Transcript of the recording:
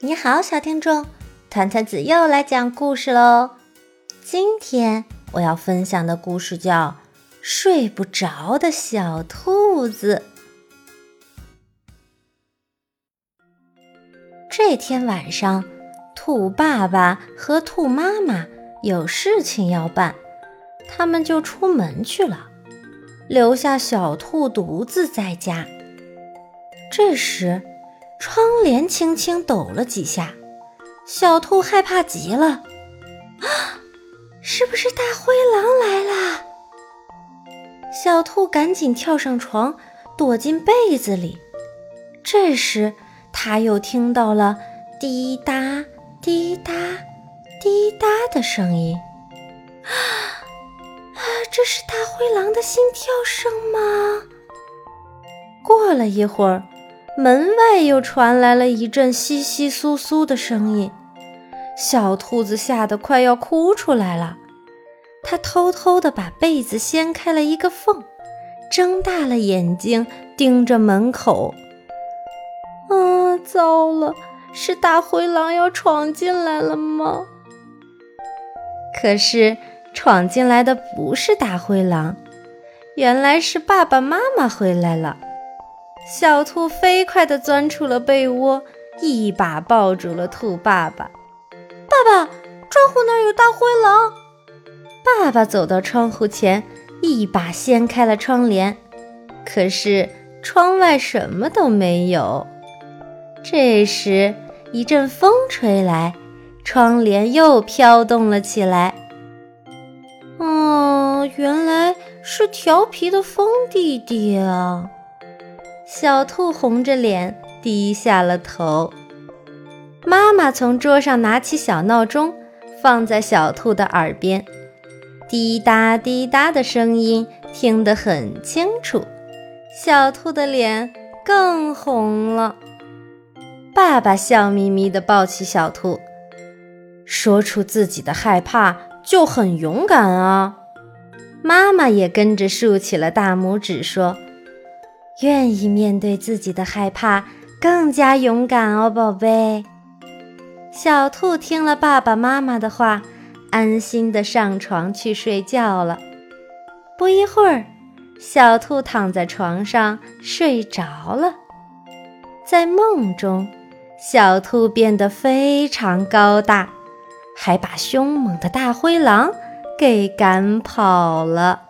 你好，小听众，团团子又来讲故事喽。今天我要分享的故事叫《睡不着的小兔子》。这天晚上，兔爸爸和兔妈妈有事情要办，他们就出门去了，留下小兔独自在家。这时，窗帘轻轻抖了几下，小兔害怕极了。啊，是不是大灰狼来了？小兔赶紧跳上床，躲进被子里。这时，它又听到了滴答滴答滴答的声音。啊啊，这是大灰狼的心跳声吗？过了一会儿。门外又传来了一阵窸窸窣窣的声音，小兔子吓得快要哭出来了。它偷偷地把被子掀开了一个缝，睁大了眼睛盯着门口。啊，糟了，是大灰狼要闯进来了吗？可是闯进来的不是大灰狼，原来是爸爸妈妈回来了。小兔飞快地钻出了被窝，一把抱住了兔爸爸。爸爸，窗户那儿有大灰狼！爸爸走到窗户前，一把掀开了窗帘。可是窗外什么都没有。这时，一阵风吹来，窗帘又飘动了起来。哦，原来是调皮的风弟弟啊！小兔红着脸低下了头。妈妈从桌上拿起小闹钟，放在小兔的耳边，滴答滴答的声音听得很清楚。小兔的脸更红了。爸爸笑眯眯地抱起小兔，说出自己的害怕就很勇敢啊。妈妈也跟着竖起了大拇指，说。愿意面对自己的害怕，更加勇敢哦，宝贝。小兔听了爸爸妈妈的话，安心的上床去睡觉了。不一会儿，小兔躺在床上睡着了。在梦中，小兔变得非常高大，还把凶猛的大灰狼给赶跑了。